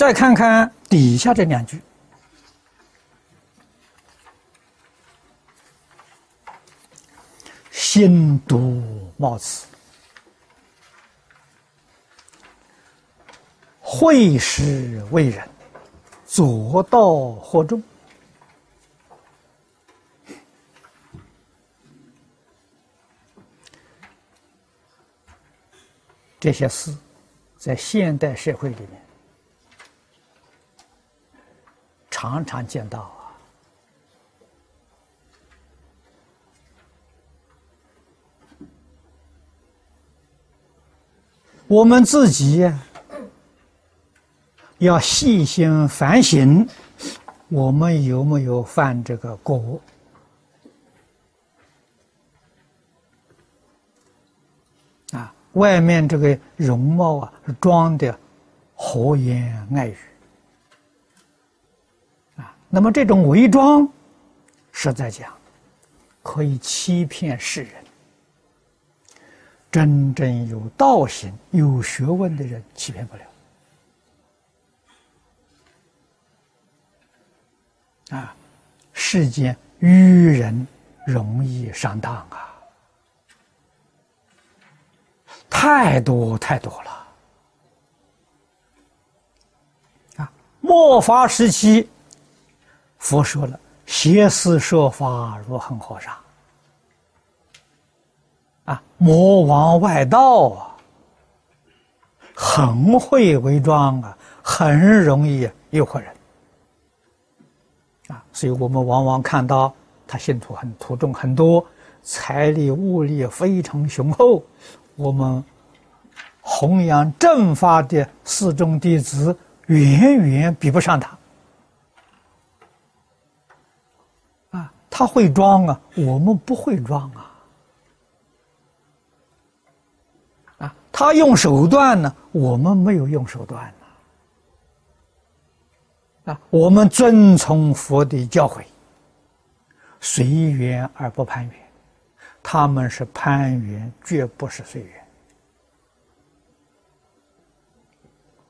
再看看底下这两句：“心独冒此，会师为人，左道惑众。”这些事，在现代社会里面。常常见到啊，我们自己要细心反省，我们有没有犯这个过？啊，外面这个容貌啊，装的和颜爱语。那么这种伪装，实在讲，可以欺骗世人。真正有道行、有学问的人，欺骗不了。啊，世间愚人容易上当啊，太多太多了。啊，末法时期。佛说了：“邪思说法如恒河沙。”啊，魔王外道啊，很会伪装啊，很容易诱惑人。啊，所以我们往往看到他信徒很徒众很多，财力物力非常雄厚，我们弘扬正法的四众弟子远远比不上他。他会装啊，我们不会装啊！啊，他用手段呢，我们没有用手段呢。啊，我们遵从佛的教诲，随缘而不攀缘，他们是攀缘，绝不是随缘。